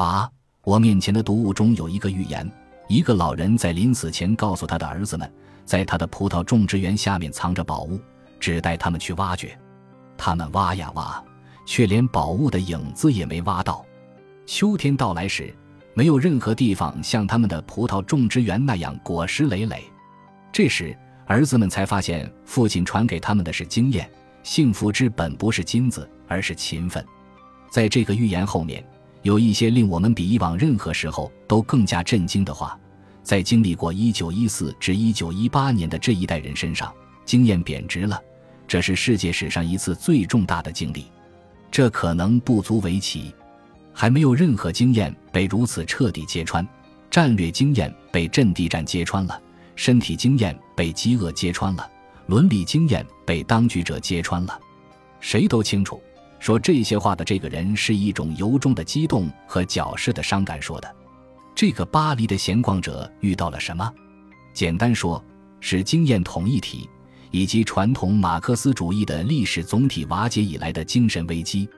八，我面前的读物中有一个预言：一个老人在临死前告诉他的儿子们，在他的葡萄种植园下面藏着宝物，只待他们去挖掘。他们挖呀挖，却连宝物的影子也没挖到。秋天到来时，没有任何地方像他们的葡萄种植园那样果实累累。这时，儿子们才发现，父亲传给他们的是经验。幸福之本不是金子，而是勤奋。在这个预言后面，有一些令我们比以往任何时候都更加震惊的话。在经历过1914至1918年的这一代人身上，经验贬值了，这是世界史上一次最重大的经历。这可能不足为奇。还没有任何经验被如此彻底揭穿，战略经验被阵地战揭穿了，身体经验被饥饿揭穿了，伦理经验被当局者揭穿了。谁都清楚，说这些话的这个人是一种由衷的激动和矫饰的伤感说的。这个巴黎的闲逛者遇到了什么？简单说，是经验统一体以及传统马克思主义的历史总体瓦解以来的精神危机。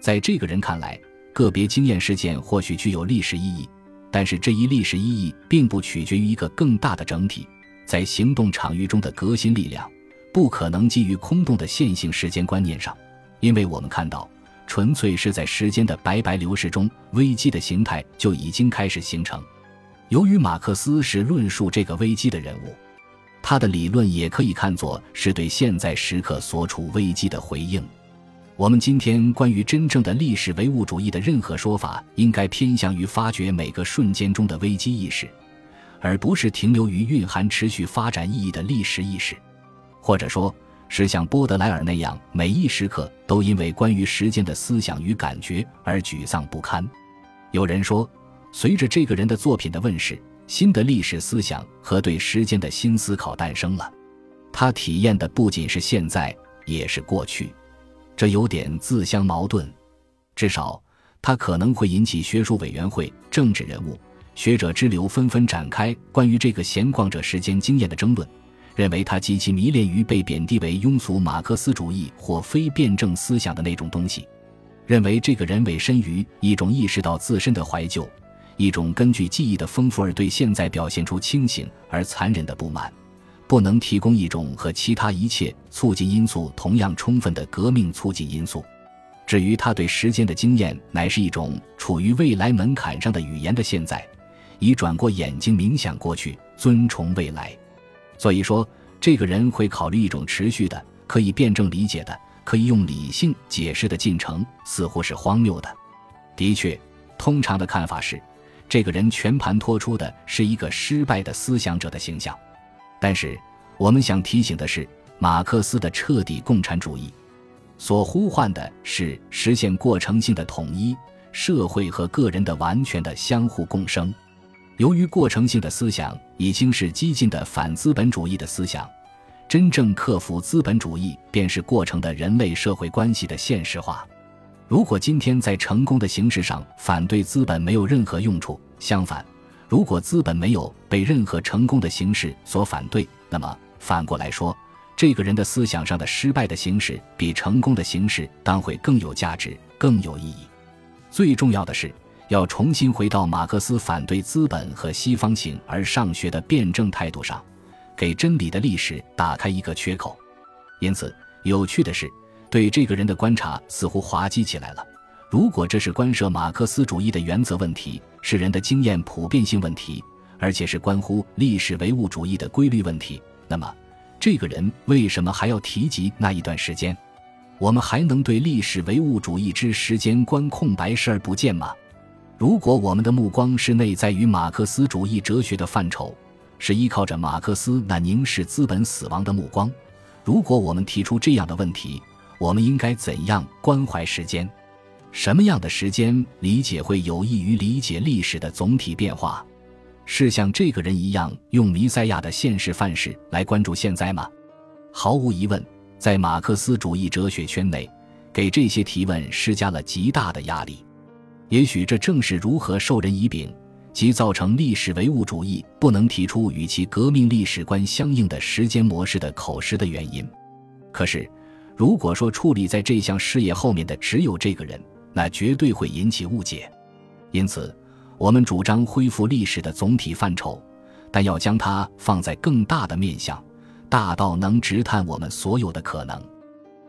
在这个人看来。个别经验事件或许具有历史意义，但是这一历史意义并不取决于一个更大的整体。在行动场域中的革新力量，不可能基于空洞的线性时间观念上，因为我们看到，纯粹是在时间的白白流逝中，危机的形态就已经开始形成。由于马克思是论述这个危机的人物，他的理论也可以看作是对现在时刻所处危机的回应。我们今天关于真正的历史唯物主义的任何说法，应该偏向于发掘每个瞬间中的危机意识，而不是停留于蕴含持续发展意义的历史意识，或者说，是像波德莱尔那样，每一时刻都因为关于时间的思想与感觉而沮丧不堪。有人说，随着这个人的作品的问世，新的历史思想和对时间的新思考诞生了。他体验的不仅是现在，也是过去。这有点自相矛盾，至少他可能会引起学术委员会、政治人物、学者之流纷纷展开关于这个闲逛者时间经验的争论，认为他极其迷恋于被贬低为庸俗马克思主义或非辩证思想的那种东西，认为这个人委身于一种意识到自身的怀旧，一种根据记忆的丰富而对现在表现出清醒而残忍的不满。不能提供一种和其他一切促进因素同样充分的革命促进因素。至于他对时间的经验，乃是一种处于未来门槛上的语言的现在，以转过眼睛冥想过去，尊崇未来。所以说，这个人会考虑一种持续的、可以辩证理解的、可以用理性解释的进程，似乎是荒谬的。的确，通常的看法是，这个人全盘托出的是一个失败的思想者的形象。但是，我们想提醒的是，马克思的彻底共产主义所呼唤的是实现过程性的统一，社会和个人的完全的相互共生。由于过程性的思想已经是激进的反资本主义的思想，真正克服资本主义便是过程的人类社会关系的现实化。如果今天在成功的形式上反对资本没有任何用处，相反。如果资本没有被任何成功的形式所反对，那么反过来说，这个人的思想上的失败的形式比成功的形式当会更有价值、更有意义。最重要的是，要重新回到马克思反对资本和西方性而上学的辩证态度上，给真理的历史打开一个缺口。因此，有趣的是，对这个人的观察似乎滑稽起来了。如果这是关涉马克思主义的原则问题，是人的经验普遍性问题，而且是关乎历史唯物主义的规律问题，那么这个人为什么还要提及那一段时间？我们还能对历史唯物主义之时间观空白视而不见吗？如果我们的目光是内在于马克思主义哲学的范畴，是依靠着马克思那凝视资本死亡的目光，如果我们提出这样的问题，我们应该怎样关怀时间？什么样的时间理解会有益于理解历史的总体变化？是像这个人一样用弥赛亚的现实范式来关注现在吗？毫无疑问，在马克思主义哲学圈内，给这些提问施加了极大的压力。也许这正是如何授人以柄，即造成历史唯物主义不能提出与其革命历史观相应的时间模式的口实的原因。可是，如果说矗立在这项事业后面的只有这个人，那绝对会引起误解，因此，我们主张恢复历史的总体范畴，但要将它放在更大的面向，大到能直探我们所有的可能。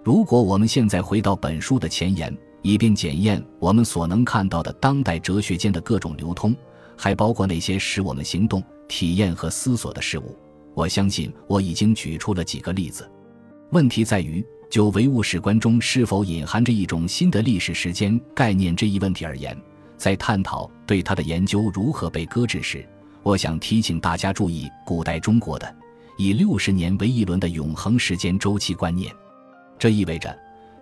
如果我们现在回到本书的前言，以便检验我们所能看到的当代哲学间的各种流通，还包括那些使我们行动、体验和思索的事物，我相信我已经举出了几个例子。问题在于，就唯物史观中是否隐含着一种新的历史时间概念这一问题而言，在探讨对它的研究如何被搁置时，我想提醒大家注意古代中国的以六十年为一轮的永恒时间周期观念。这意味着，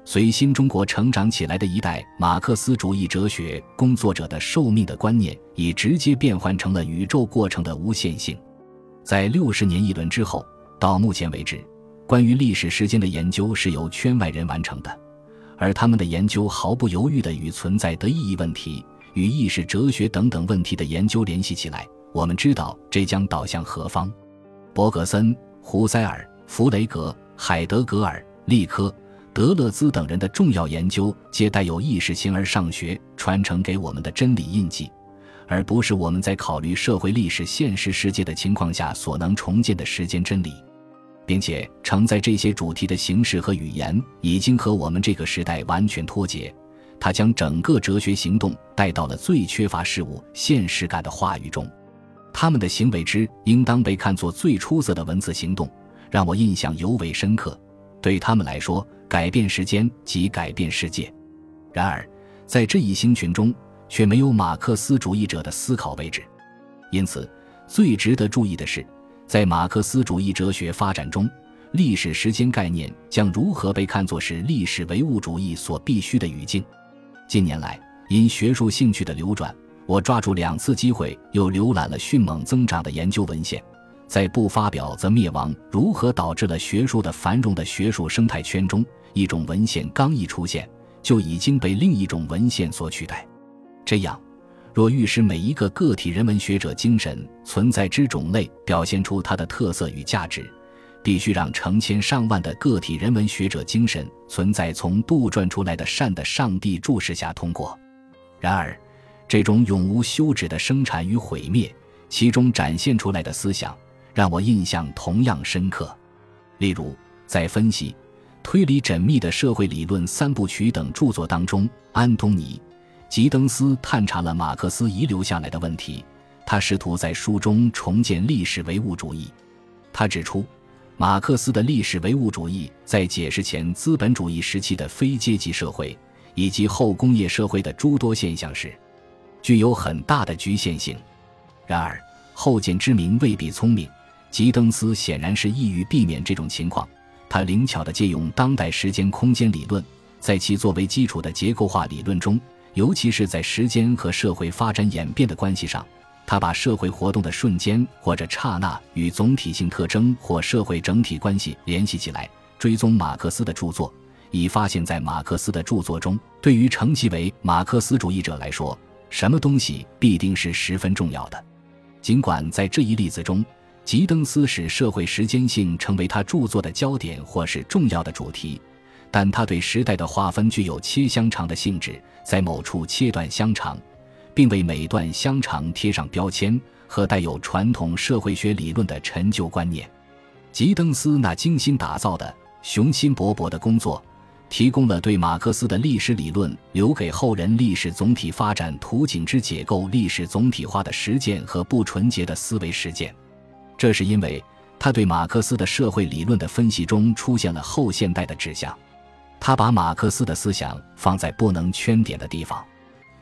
随新中国成长起来的一代马克思主义哲学工作者的寿命的观念，已直接变换成了宇宙过程的无限性。在六十年一轮之后，到目前为止。关于历史时间的研究是由圈外人完成的，而他们的研究毫不犹豫地与存在的意义问题、与意识哲学等等问题的研究联系起来。我们知道这将导向何方。伯格森、胡塞尔、弗雷格、海德格尔、利科、德勒兹等人的重要研究，皆带有意识形而上学传承给我们的真理印记，而不是我们在考虑社会历史现实世界的情况下所能重建的时间真理。并且承载这些主题的形式和语言已经和我们这个时代完全脱节，它将整个哲学行动带到了最缺乏事物现实感的话语中。他们的行为之应当被看作最出色的文字行动，让我印象尤为深刻。对他们来说，改变时间即改变世界。然而，在这一星群中，却没有马克思主义者的思考位置。因此，最值得注意的是。在马克思主义哲学发展中，历史时间概念将如何被看作是历史唯物主义所必须的语境？近年来，因学术兴趣的流转，我抓住两次机会，又浏览了迅猛增长的研究文献。在不发表则灭亡如何导致了学术的繁荣的学术生态圈中，一种文献刚一出现，就已经被另一种文献所取代。这样。若欲使每一个个体人文学者精神存在之种类表现出它的特色与价值，必须让成千上万的个体人文学者精神存在从杜撰出来的善的上帝注视下通过。然而，这种永无休止的生产与毁灭，其中展现出来的思想，让我印象同样深刻。例如，在分析、推理缜密的社会理论三部曲等著作当中，安东尼。吉登斯探查了马克思遗留下来的问题，他试图在书中重建历史唯物主义。他指出，马克思的历史唯物主义在解释前资本主义时期的非阶级社会以及后工业社会的诸多现象时，具有很大的局限性。然而，后见之明未必聪明，吉登斯显然是意欲避免这种情况。他灵巧地借用当代时间空间理论，在其作为基础的结构化理论中。尤其是在时间和社会发展演变的关系上，他把社会活动的瞬间或者刹那与总体性特征或社会整体关系联系起来。追踪马克思的著作，已发现，在马克思的著作中，对于称其为马克思主义者来说，什么东西必定是十分重要的。尽管在这一例子中，吉登斯使社会时间性成为他著作的焦点或是重要的主题。但他对时代的划分具有切香肠的性质，在某处切断香肠，并为每段香肠贴上标签和带有传统社会学理论的陈旧观念。吉登斯那精心打造的雄心勃勃的工作，提供了对马克思的历史理论留给后人历史总体发展图景之解构历史总体化的实践和不纯洁的思维实践。这是因为他对马克思的社会理论的分析中出现了后现代的指向。他把马克思的思想放在不能圈点的地方，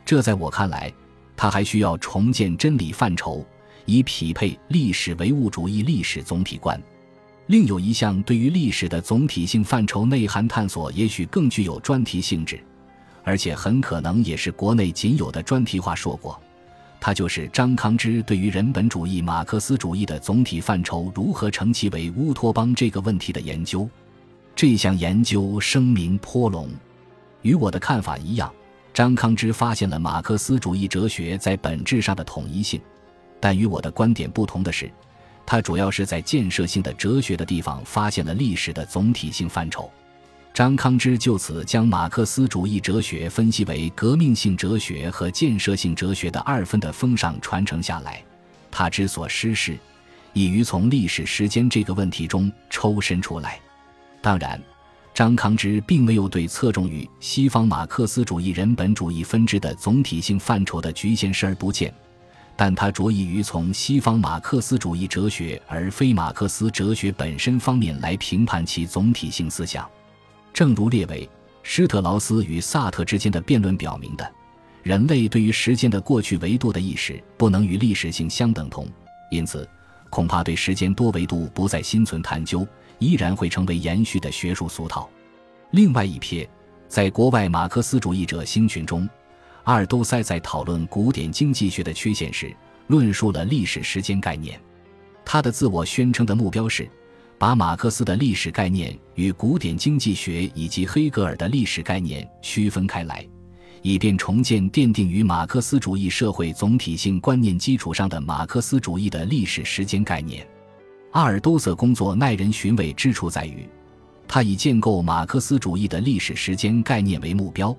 这在我看来，他还需要重建真理范畴，以匹配历史唯物主义历史总体观。另有一项对于历史的总体性范畴内涵探索，也许更具有专题性质，而且很可能也是国内仅有的专题化硕果。它就是张康之对于人本主义马克思主义的总体范畴如何成其为乌托邦这个问题的研究。这项研究声名颇隆，与我的看法一样，张康之发现了马克思主义哲学在本质上的统一性，但与我的观点不同的是，他主要是在建设性的哲学的地方发现了历史的总体性范畴。张康之就此将马克思主义哲学分析为革命性哲学和建设性哲学的二分的风尚传承下来。他之所失事，已于从历史时间这个问题中抽身出来。当然，张康之并没有对侧重于西方马克思主义人本主义分支的总体性范畴的局限视而不见。但他着意于从西方马克思主义哲学而非马克思哲学本身方面来评判其总体性思想，正如列维、施特劳斯与萨特之间的辩论表明的，人类对于时间的过去维度的意识不能与历史性相等同，因此恐怕对时间多维度不再心存探究，依然会成为延续的学术俗套。另外一撇，在国外马克思主义者星群中。阿尔都塞在讨论古典经济学的缺陷时，论述了历史时间概念。他的自我宣称的目标是，把马克思的历史概念与古典经济学以及黑格尔的历史概念区分开来，以便重建奠定于马克思主义社会总体性观念基础上的马克思主义的历史时间概念。阿尔都塞工作耐人寻味之处在于，他以建构马克思主义的历史时间概念为目标。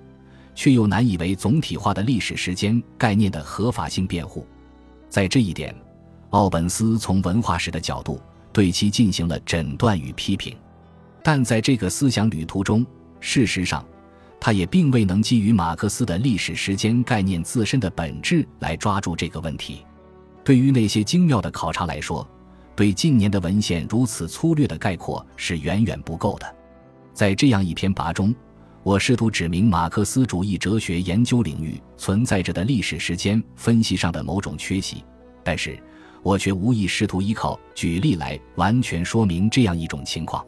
却又难以为总体化的历史时间概念的合法性辩护，在这一点，奥本斯从文化史的角度对其进行了诊断与批评，但在这个思想旅途中，事实上，他也并未能基于马克思的历史时间概念自身的本质来抓住这个问题。对于那些精妙的考察来说，对近年的文献如此粗略的概括是远远不够的。在这样一篇跋中。我试图指明马克思主义哲学研究领域存在着的历史时间分析上的某种缺席，但是我却无意试图依靠举例来完全说明这样一种情况。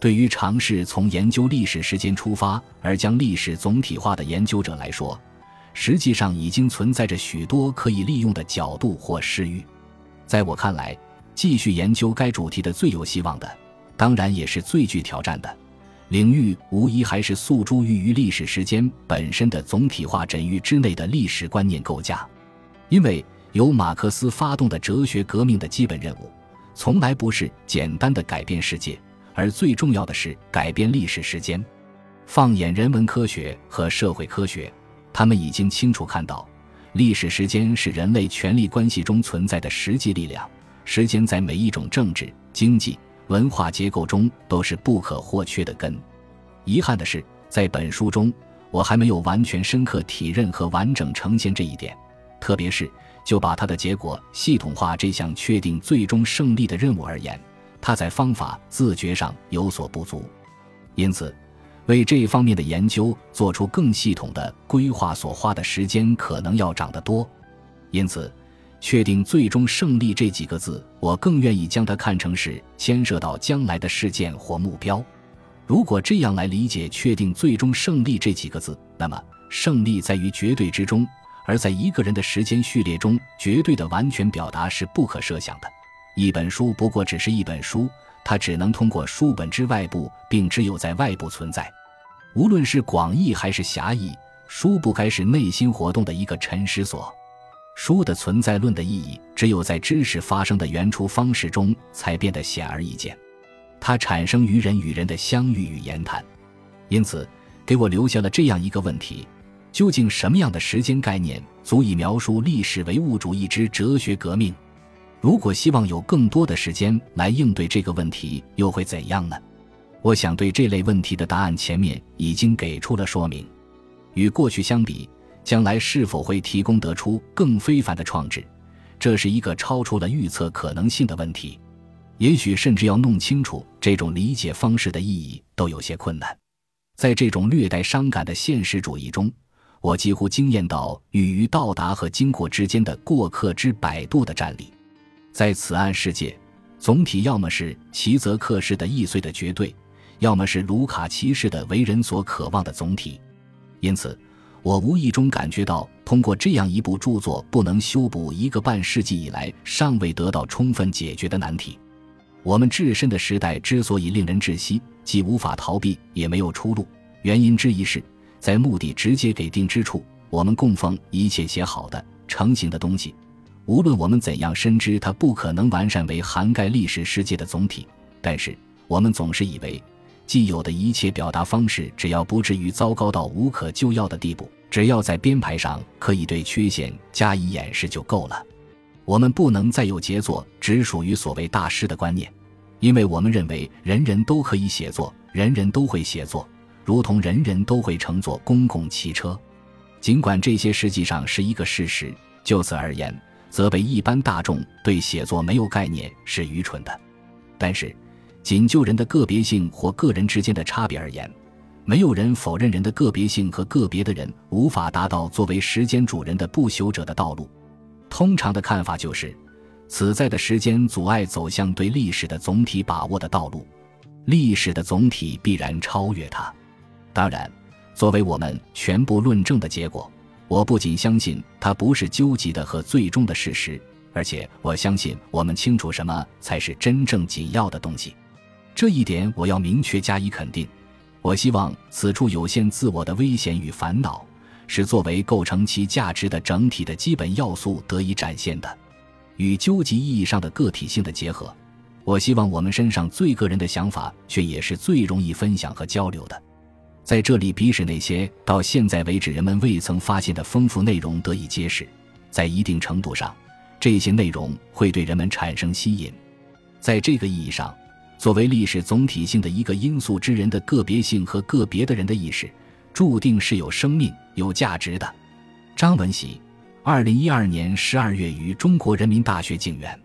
对于尝试从研究历史时间出发而将历史总体化的研究者来说，实际上已经存在着许多可以利用的角度或视域。在我看来，继续研究该主题的最有希望的，当然也是最具挑战的。领域无疑还是诉诸于于历史时间本身的总体化枕域之内的历史观念构架，因为由马克思发动的哲学革命的基本任务，从来不是简单的改变世界，而最重要的是改变历史时间。放眼人文科学和社会科学，他们已经清楚看到，历史时间是人类权力关系中存在的实际力量。时间在每一种政治、经济。文化结构中都是不可或缺的根。遗憾的是，在本书中，我还没有完全深刻体认和完整呈现这一点。特别是就把它的结果系统化这项确定最终胜利的任务而言，它在方法自觉上有所不足。因此，为这方面的研究做出更系统的规划所花的时间可能要长得多。因此。确定最终胜利这几个字，我更愿意将它看成是牵涉到将来的事件或目标。如果这样来理解“确定最终胜利”这几个字，那么胜利在于绝对之中，而在一个人的时间序列中，绝对的完全表达是不可设想的。一本书不过只是一本书，它只能通过书本之外部，并只有在外部存在。无论是广义还是狭义，书不该是内心活动的一个沉思所。书的存在论的意义，只有在知识发生的原初方式中才变得显而易见。它产生于人与人的相遇与言谈，因此给我留下了这样一个问题：究竟什么样的时间概念足以描述历史唯物主义之哲学革命？如果希望有更多的时间来应对这个问题，又会怎样呢？我想对这类问题的答案前面已经给出了说明。与过去相比。将来是否会提供得出更非凡的创制，这是一个超出了预测可能性的问题。也许甚至要弄清楚这种理解方式的意义都有些困难。在这种略带伤感的现实主义中，我几乎惊艳到与于到达和经过之间的过客之摆渡的站立。在此岸世界，总体要么是齐泽克式的易碎的绝对，要么是卢卡奇式的为人所渴望的总体。因此。我无意中感觉到，通过这样一部著作，不能修补一个半世纪以来尚未得到充分解决的难题。我们置身的时代之所以令人窒息，既无法逃避，也没有出路。原因之一是，在目的直接给定之处，我们供奉一切写好的、成型的东西，无论我们怎样深知它不可能完善为涵盖历史世界的总体，但是我们总是以为。既有的一切表达方式，只要不至于糟糕到无可救药的地步，只要在编排上可以对缺陷加以掩饰就够了。我们不能再有杰作只属于所谓大师的观念，因为我们认为人人都可以写作，人人都会写作，如同人人都会乘坐公共汽车。尽管这些实际上是一个事实，就此而言，则被一般大众对写作没有概念是愚蠢的。但是，仅就人的个别性或个人之间的差别而言，没有人否认人的个别性和个别的人无法达到作为时间主人的不朽者的道路。通常的看法就是，此在的时间阻碍走向对历史的总体把握的道路，历史的总体必然超越它。当然，作为我们全部论证的结果，我不仅相信它不是究极的和最终的事实，而且我相信我们清楚什么才是真正紧要的东西。这一点我要明确加以肯定。我希望此处有限自我的危险与烦恼。是作为构成其价值的整体的基本要素得以展现的，与究极意义上的个体性的结合。我希望我们身上最个人的想法，却也是最容易分享和交流的。在这里，比使那些到现在为止人们未曾发现的丰富内容得以揭示，在一定程度上，这些内容会对人们产生吸引。在这个意义上，作为历史总体性的一个因素之人的个别性和个别的人的意识。注定是有生命、有价值的。张文喜，二零一二年十二月于中国人民大学警员。